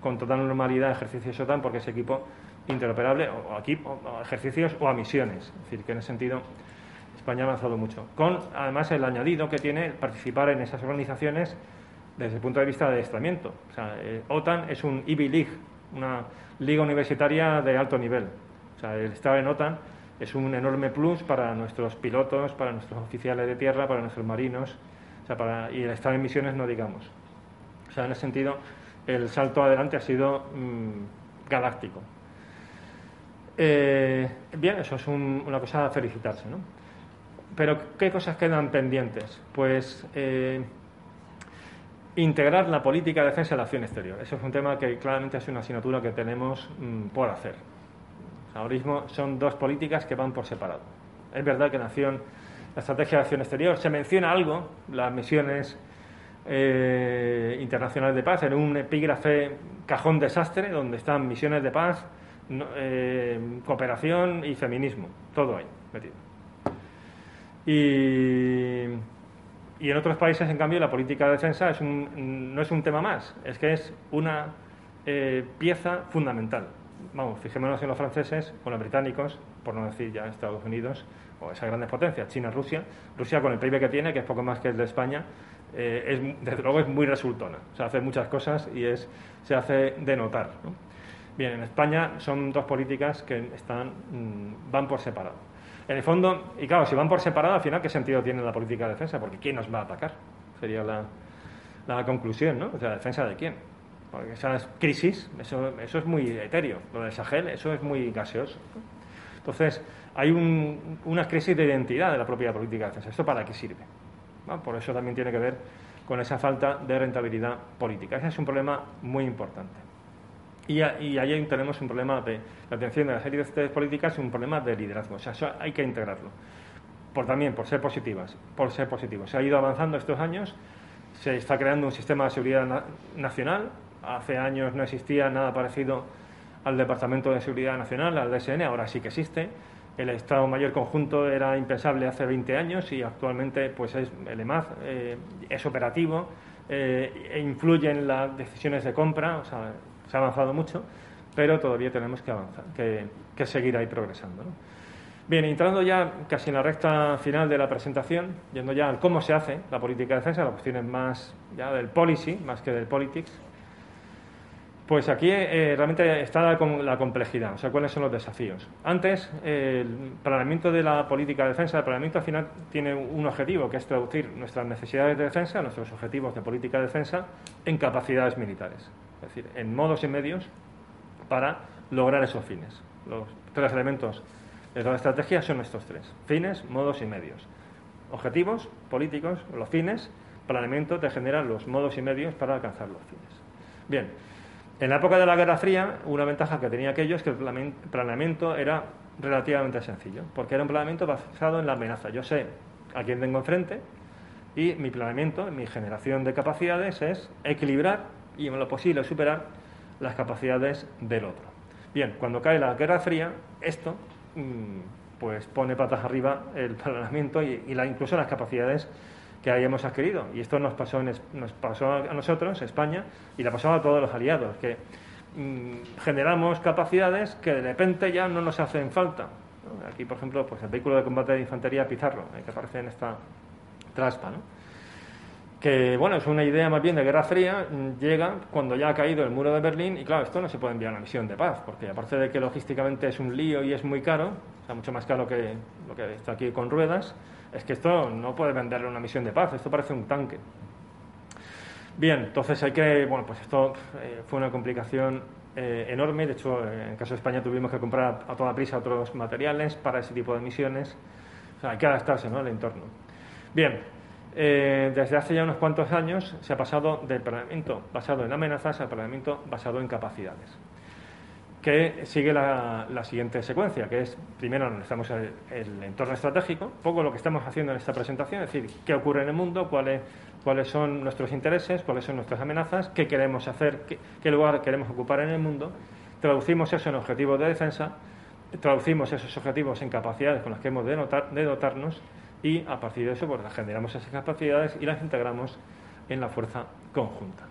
con total normalidad a ejercicios OTAN porque es equipo interoperable o, equipo, a ejercicios o a misiones. Es decir, que en ese sentido España ha avanzado mucho. Con además el añadido que tiene participar en esas organizaciones desde el punto de vista de adiestramiento. O sea, eh, OTAN es un Ivy League, una liga universitaria de alto nivel. O sea, el estar en OTAN es un enorme plus para nuestros pilotos, para nuestros oficiales de tierra, para nuestros marinos, o sea, para, y el estar en misiones no digamos. O sea, en ese sentido, el salto adelante ha sido mm, galáctico. Eh, bien, eso es una cosa a felicitarse, ¿no? Pero, ¿qué cosas quedan pendientes? Pues eh, integrar la política de defensa en la acción exterior. Eso es un tema que claramente es una asignatura que tenemos mm, por hacer ahora mismo son dos políticas que van por separado. Es verdad que nación, la estrategia de acción exterior se menciona algo, las misiones eh, internacionales de paz, en un epígrafe cajón desastre, donde están misiones de paz, eh, cooperación y feminismo, todo ahí metido. Y, en otros países, en cambio, la política de defensa no es un tema más, es que es una eh, pieza fundamental. Vamos, fijémonos en los franceses o los británicos, por no decir ya Estados Unidos o esas grandes potencias, China, Rusia. Rusia, con el PIB que tiene, que es poco más que el de España, eh, es, desde luego es muy resultona. O sea, hace muchas cosas y es, se hace de notar. Bien, en España son dos políticas que están, mm, van por separado. En el fondo, y claro, si van por separado, al final, ¿qué sentido tiene la política de defensa? Porque ¿quién nos va a atacar? Sería la conclusión, ¿no? O sea, ¿defensa de quién? Porque esas crisis, eso, eso es muy etéreo. Lo del Sahel, eso es muy gaseoso. Entonces, hay un, una crisis de identidad de la propia política de defensa. ¿Esto para qué sirve? Por eso también tiene que ver con esa falta de rentabilidad política. Ese es un problema muy importante. Y, y ahí tenemos un problema de la atención de las élites políticas y un problema de liderazgo. O sea, eso hay que integrarlo. Por también, por ser positivas, por ser positivos. Se ha ido avanzando estos años, se está creando un sistema de seguridad nacional. Hace años no existía nada parecido al Departamento de Seguridad Nacional, al DSN, ahora sí que existe. El Estado Mayor Conjunto era impensable hace 20 años y actualmente pues es el EMAD, eh, es operativo eh, e influye en las decisiones de compra, o sea, se ha avanzado mucho, pero todavía tenemos que avanzar, que, seguir ahí progresando. Bien, entrando ya casi en la recta final de la presentación, yendo ya al cómo se hace la política de defensa, las cuestiones más ya del policy, más que del politics, pues aquí eh, realmente está la, complejidad, o sea, cuáles son los desafíos. Antes, el planeamiento de la política de defensa, el planeamiento al final tiene un objetivo, que es traducir nuestras necesidades de defensa, nuestros objetivos de política de defensa, en capacidades militares, es decir, en modos y medios para lograr esos fines. Los tres elementos de la estrategia son estos tres, fines, modos y medios. Objetivos políticos, los fines, planeamiento te genera los modos y medios para alcanzar los fines. Bien, en la época de la Guerra Fría, una ventaja que tenía aquello es que el planeamiento era relativamente sencillo, porque era un planeamiento basado en la amenaza. Yo sé a quién tengo enfrente y mi planeamiento, mi generación de capacidades es equilibrar y en lo posible superar las capacidades del otro. Bien, cuando cae la Guerra Fría, esto mm, pues pone patas arriba el planeamiento y, incluso las capacidades que hayamos adquirido. Y esto nos pasó, pasó a nosotros, España, y le pasó a todos los aliados, que mm, generamos capacidades que de repente ya no nos hacen falta. Aquí, por ejemplo, pues el vehículo de combate de infantería Pizarro, eh, que aparece en esta traspa, que bueno, es una idea más bien de Guerra Fría, llega cuando ya ha caído el muro de Berlín y claro, esto no se puede enviar a una misión de paz, porque aparte de que logísticamente es un lío y es muy caro, o sea, mucho más caro que lo que está aquí con ruedas, es que esto no puede venderle una misión de paz, esto parece un tanque. Bien, entonces hay que, bueno, pues esto eh, fue una complicación eh, enorme, de hecho, en el caso de España tuvimos que comprar a toda prisa otros materiales para ese tipo de misiones, o sea, hay que adaptarse ¿no? al entorno. Bien, eh, desde hace ya unos cuantos años se ha pasado del planeamiento basado en amenazas al planeamiento basado en capacidades que sigue la, siguiente secuencia, que es primero analizamos el, el, entorno estratégico, poco lo que estamos haciendo en esta presentación, es decir, qué ocurre en el mundo, cuáles, cuáles son nuestros intereses, cuáles son nuestras amenazas, qué queremos hacer, qué, lugar queremos ocupar en el mundo, traducimos eso en objetivos de defensa, traducimos esos objetivos en capacidades con las que hemos de, de dotarnos y a partir de eso pues, generamos esas capacidades y las integramos en la fuerza conjunta.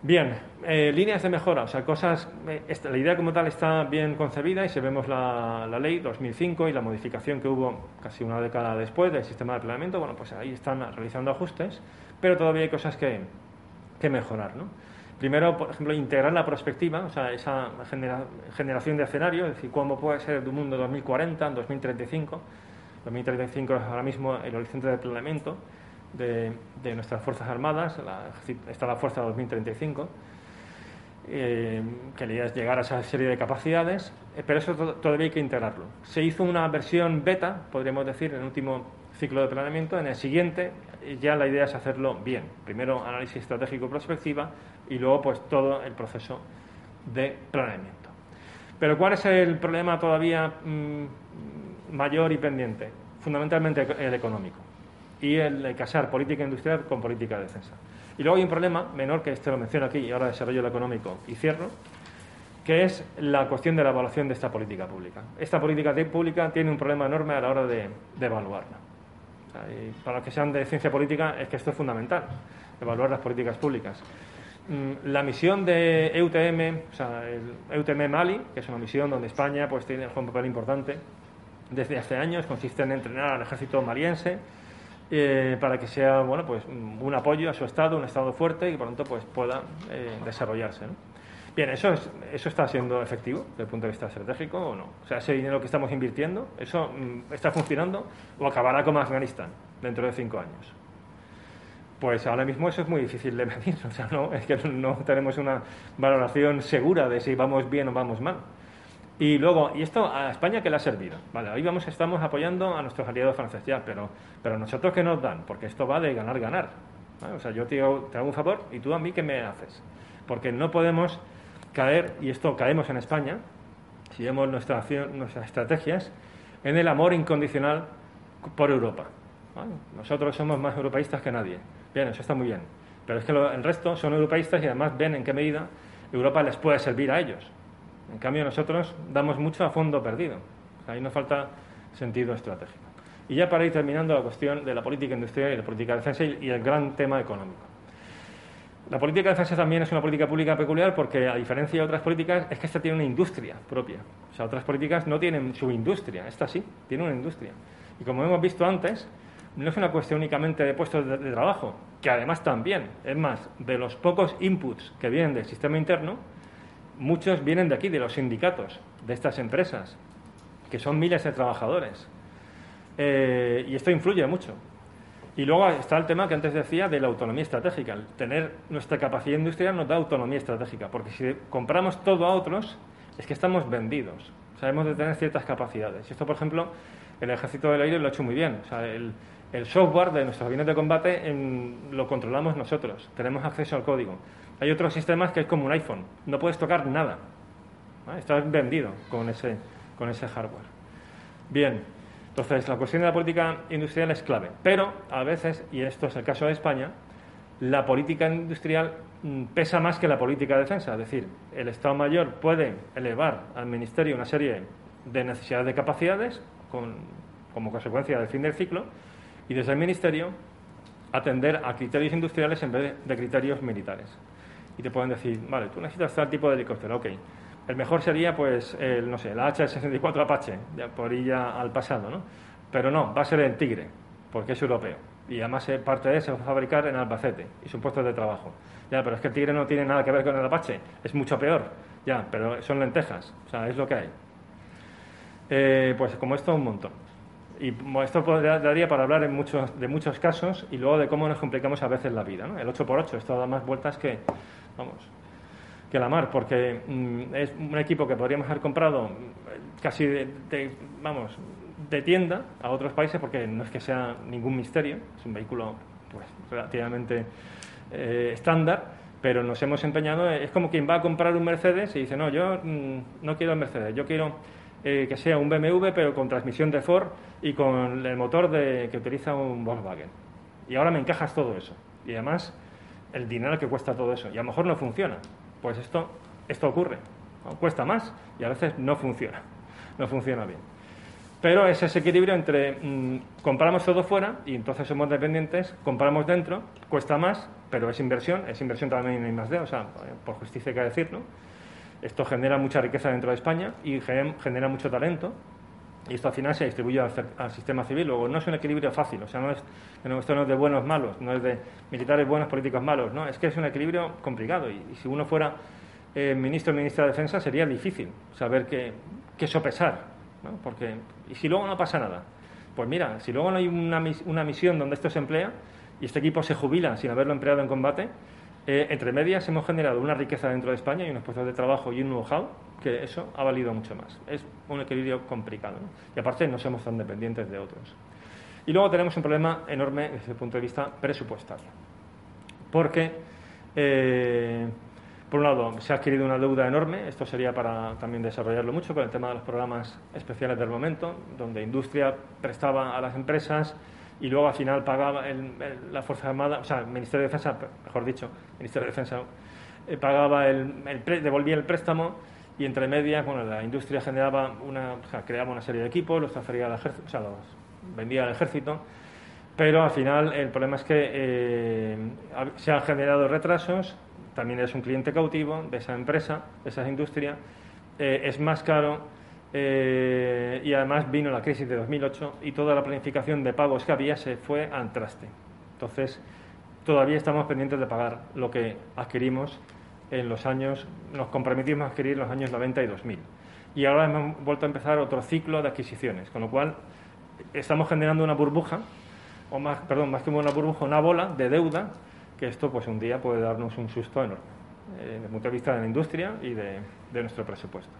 Bien, eh, líneas de mejora, o sea, cosas. Eh, la idea como tal está bien concebida y si vemos la, ley 2005 y la modificación que hubo casi una década después del sistema de planeamiento, bueno, pues ahí están realizando ajustes, pero todavía hay cosas que, que mejorar, ¿no? Primero, por ejemplo, integrar la perspectiva, o sea, esa generación de escenario, es decir, cómo puede ser el mundo 2040, 2035. 2035 es ahora mismo el horizonte de planeamiento de, nuestras Fuerzas Armadas, está la Fuerza 2035, eh, que la idea es llegar a esa serie de capacidades, eh, pero eso todavía hay que integrarlo. Se hizo una versión beta, podríamos decir, en el último ciclo de planeamiento, en el siguiente ya la idea es hacerlo bien. Primero análisis estratégico prospectiva y luego pues todo el proceso de planeamiento. Pero ¿cuál es el problema todavía mm, mayor y pendiente? Fundamentalmente el económico y el casar política industrial con política de defensa. Y luego hay un problema menor, que este lo menciono aquí y ahora desarrollo el económico y cierro, que es la cuestión de la evaluación de esta política pública. Esta política pública tiene un problema enorme a la hora de, evaluarla. para los que sean de ciencia política es que esto es fundamental, evaluar las políticas públicas. Mm, la misión de EUTM, o sea, el EUTM Mali, que es una misión donde España pues, tiene un papel importante desde hace años, consiste en entrenar al ejército maliense eh, para que sea bueno, pues, un apoyo a su Estado, un Estado fuerte y que tanto pues, pueda eh, desarrollarse. Bien, ¿eso, ¿eso está siendo efectivo desde el punto de vista estratégico o no? O sea, ese dinero que estamos invirtiendo, ¿eso mm, está funcionando o acabará como Afganistán dentro de cinco años? Pues ahora mismo eso es muy difícil de medir, o sea, no, es que no tenemos una valoración segura de si vamos bien o vamos mal. Y luego, ¿y esto a España qué le ha servido? Vale, ahí vamos, estamos apoyando a nuestros aliados franceses ya, pero, pero nosotros qué nos dan, porque esto va de ganar, ganar. O sea, yo te hago, te hago un favor y tú a mí qué me haces. Porque no podemos caer, y esto caemos en España, si vemos nuestra nuestras estrategias, en el amor incondicional por Europa. Nosotros somos más europeístas que nadie. Bien, eso está muy bien. Pero es que el resto son europeístas y además ven en qué medida Europa les puede servir a ellos. En cambio, nosotros damos mucho a fondo perdido. ahí nos falta sentido estratégico. Y ya para ir terminando la cuestión de la política industrial y la política de defensa y el gran tema económico. La política de defensa también es una política pública peculiar porque, a diferencia de otras políticas, es que esta tiene una industria propia. O sea, otras políticas no tienen su industria, esta sí, tiene una industria. Y como hemos visto antes, no es una cuestión únicamente de puestos de, de trabajo, que además también, es más, de los pocos inputs que vienen del sistema interno, muchos vienen de aquí, de los sindicatos, de estas empresas, que son miles de trabajadores. Eh, y esto influye mucho. Y luego está el tema que antes decía de la autonomía estratégica. tener nuestra capacidad industrial nos da autonomía estratégica, porque si compramos todo a otros, es que estamos vendidos. Sabemos de tener ciertas capacidades. Y esto, por ejemplo, el ejército del aire lo ha hecho muy bien. El, software de nuestros aviones de combate lo controlamos nosotros, tenemos acceso al código. Hay otros sistemas que es como un iPhone, no puedes tocar nada. Estás vendido con ese, con ese hardware. Bien, entonces la cuestión de la política industrial es clave, pero a veces, y esto es el caso de España, la política industrial mm, pesa más que la política de defensa. Es decir, el Estado Mayor puede elevar al Ministerio una serie de necesidades de capacidades como consecuencia del fin del ciclo y desde el Ministerio atender a criterios industriales en vez de criterios militares y te pueden decir, vale, tú necesitas tal tipo de helicóptero, ok. El mejor sería, pues, el, no sé, el H-64 Apache, por ir ya al pasado, ¿no? Pero no, va a ser el Tigre, porque es europeo. Y además eh, parte de eso se va a fabricar en Albacete y son puestos de trabajo. Ya, pero es que el Tigre no tiene nada que ver con el Apache, es mucho peor. Ya, pero son lentejas, o sea, es lo que hay. Eh, pues como esto, un montón. Y esto daría para hablar en muchos, de muchos casos y luego de cómo nos complicamos a veces la vida. ¿no? El 8x8, esto da más vueltas que, vamos, que la mar, porque mm, es un equipo que podríamos haber comprado casi de, vamos, de tienda a otros países, porque no es que sea ningún misterio, es un vehículo pues, relativamente eh, estándar, pero nos hemos empeñado, es como quien va a comprar un Mercedes y dice, no, yo mm, no quiero el Mercedes, yo quiero eh, que sea un BMW, pero con transmisión de Ford y con el motor de, que utiliza un Volkswagen. Y ahora me encajas todo eso. Y además el dinero que cuesta todo eso. Y a lo mejor no funciona. Pues esto, esto ocurre. Cuesta más y a veces no funciona. No funciona bien. Pero es ese equilibrio entre mm, compramos todo fuera y entonces somos dependientes, compramos dentro, cuesta más, pero es inversión, es inversión también en de, o sea, por justicia hay que decirlo. Esto genera mucha riqueza dentro de España y genera mucho talento y esto al final se distribuye al, sistema civil. Luego, no es un equilibrio fácil, o sea, no es, esto no es de buenos malos, no es de militares buenos, políticos malos, no, es que es un equilibrio complicado y, si uno fuera eh, ministro o ministra de Defensa sería difícil saber qué, qué sopesar, ¿no? Porque, y si luego no pasa nada, pues mira, si luego no hay una, una misión donde esto se emplea y este equipo se jubila sin haberlo empleado en combate, eh, entre medias hemos generado una riqueza dentro de España y unos puestos de trabajo y un know-how que eso ha valido mucho más. Es un equilibrio complicado. Y aparte no somos tan dependientes de otros. Y luego tenemos un problema enorme desde el punto de vista presupuestario. Porque, eh, por un lado, se ha adquirido una deuda enorme, esto sería para también desarrollarlo mucho con el tema de los programas especiales del momento, donde industria prestaba a las empresas y luego al final pagaba la Fuerza Armada, o sea, el Ministerio de Defensa, mejor dicho, el Ministerio de Defensa eh, pagaba el, devolvía el préstamo y entre medias, bueno, la industria generaba una, creaba una serie de equipos, los transfería al ejército, o sea, los vendía al ejército, pero al final el problema es que eh, se han generado retrasos, también es un cliente cautivo de esa empresa, de esa industria, eh, es más caro eh, y además vino la crisis de 2008 y toda la planificación de pagos que había se fue al traste. Entonces, todavía estamos pendientes de pagar lo que adquirimos en los años, nos comprometimos a adquirir en los años 90 y 2000. Y ahora hemos vuelto a empezar otro ciclo de adquisiciones, con lo cual estamos generando una burbuja, o más, perdón, más que una burbuja, una bola de deuda que esto pues un día puede darnos un susto enorme, eh, desde el punto de vista de la industria y de, nuestro presupuesto.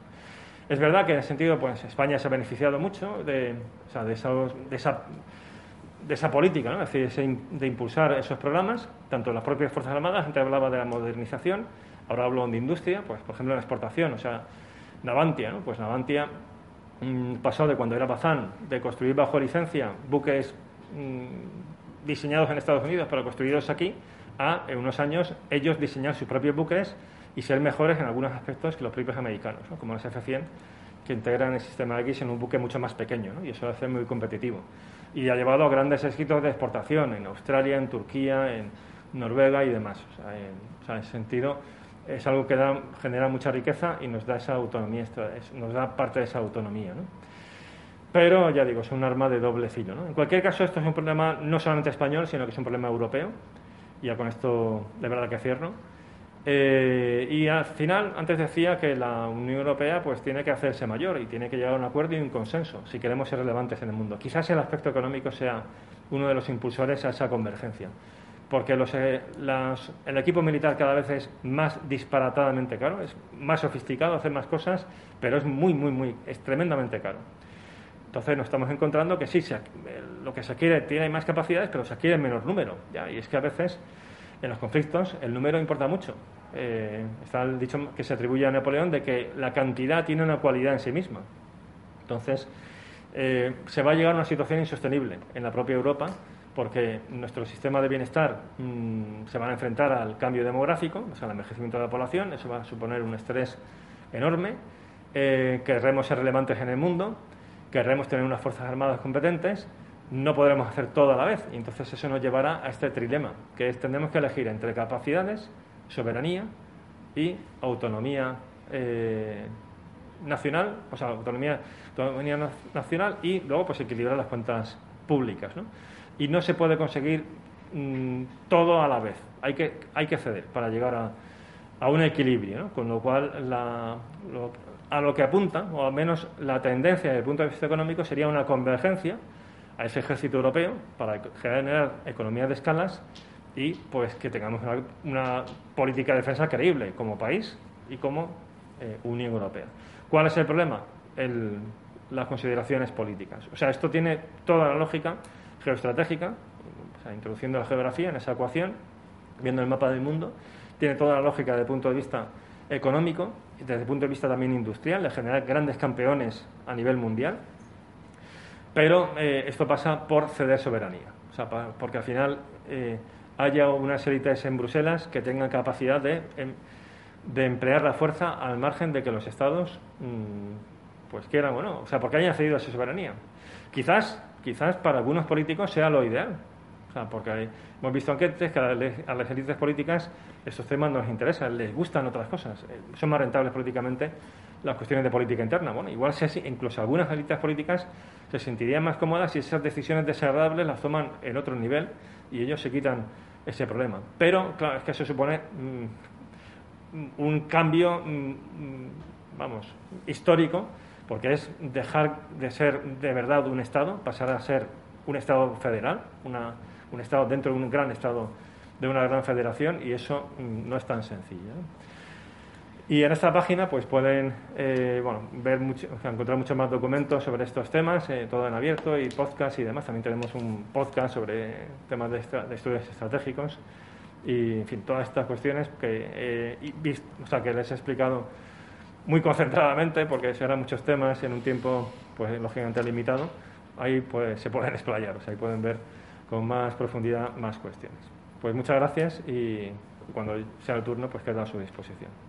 Es verdad que en ese sentido pues España se ha beneficiado mucho de, de, esa, de esa política, ¿no? es decir, de impulsar esos programas, tanto las propias Fuerzas Armadas, antes hablaba de la modernización, ahora hablo de industria, pues por ejemplo la exportación, o sea, Navantia, ¿no? pues Navantia mm, pasó de cuando era Bazán, de construir bajo licencia buques mm, diseñados en Estados Unidos pero construidos aquí, a en unos años ellos diseñar sus propios buques y ser mejores en algunos aspectos que los propios americanos, como los F-100, que integran el sistema X en un buque mucho más pequeño y eso lo hace muy competitivo. Y ha llevado a grandes éxitos de exportación en Australia, en Turquía, en Noruega y demás. O sea, en, ese sentido, es algo que da, genera mucha riqueza y nos da esa autonomía, nos da parte de esa autonomía. Pero ya digo, es un arma de doble filo. En cualquier caso, esto es un problema no solamente español, sino que es un problema europeo ya con esto de verdad que cierro. Eh, y al final, antes decía que la Unión Europea pues tiene que hacerse mayor y tiene que llegar a un acuerdo y un consenso si queremos ser relevantes en el mundo. Quizás el aspecto económico sea uno de los impulsores a esa convergencia, porque los, eh, el equipo militar cada vez es más disparatadamente caro, es más sofisticado, hace más cosas, pero es muy, muy, muy, es tremendamente caro. Entonces nos estamos encontrando que sí, se, lo que se adquiere tiene más capacidades, pero se adquiere en menor número. ¿ya? Y es que a veces en los conflictos el número importa mucho. Eh, está el dicho que se atribuye a Napoleón de que la cantidad tiene una cualidad en sí misma. Entonces, eh, se va a llegar a una situación insostenible en la propia Europa porque nuestro sistema de bienestar mm, se va a enfrentar al cambio demográfico, o sea, al envejecimiento de la población, eso va a suponer un estrés enorme, eh, querremos ser relevantes en el mundo, querremos tener unas Fuerzas Armadas competentes, no podremos hacer todo a la vez. Y entonces eso nos llevará a este trilema, que es tenemos que elegir entre capacidades, soberanía y autonomía eh, nacional, o sea, autonomía, autonomía nacional y luego pues equilibrar las cuentas públicas. ¿no? Y no se puede conseguir mm, todo a la vez. Hay que, hay que ceder para llegar a, a un equilibrio, con lo cual la, a lo que apunta, o al menos la tendencia desde el punto de vista económico, sería una convergencia a ese ejército europeo para generar economías de escalas y pues que tengamos una, política de defensa creíble como país y como eh, Unión Europea. ¿Cuál es el problema? las consideraciones políticas. O sea, esto tiene toda la lógica geoestratégica, introduciendo la geografía en esa ecuación, viendo el mapa del mundo, tiene toda la lógica desde el punto de vista económico y desde el punto de vista también industrial, de generar grandes campeones a nivel mundial. Pero eh, esto pasa por ceder soberanía, o sea, porque al final eh, haya unas élites en Bruselas que tengan capacidad de, em, de, emplear la fuerza al margen de que los estados mm, pues quieran o no, o sea, porque hayan cedido a su soberanía. Quizás, quizás para algunos políticos sea lo ideal, o sea, porque hemos visto enquetes que a las élites políticas estos temas no les interesan, les gustan otras cosas, eh, son más rentables políticamente las cuestiones de política interna. Bueno, igual si incluso algunas élites políticas se sentirían más cómodas si esas decisiones desagradables las toman en otro nivel y ellos se quitan ese problema. Pero, claro, es que eso supone mm, un cambio, mm, mm, vamos, histórico, porque es dejar de ser de verdad un Estado, pasar a ser un Estado federal, una un Estado dentro de un gran Estado, de una gran federación, y eso mm, no es tan sencillo. Y en esta página pues pueden eh, bueno, ver mucho, encontrar muchos más documentos sobre estos temas, eh, todo en abierto y podcast y demás. También tenemos un podcast sobre temas de, estudios estratégicos y, en fin, todas estas cuestiones que, eh, o sea, que les he explicado muy concentradamente, porque serán muchos temas en un tiempo, pues, lógicamente limitado, ahí pues, se pueden explayar, o sea, ahí pueden ver con más profundidad más cuestiones. Pues muchas gracias y cuando sea el turno, pues quedo a su disposición.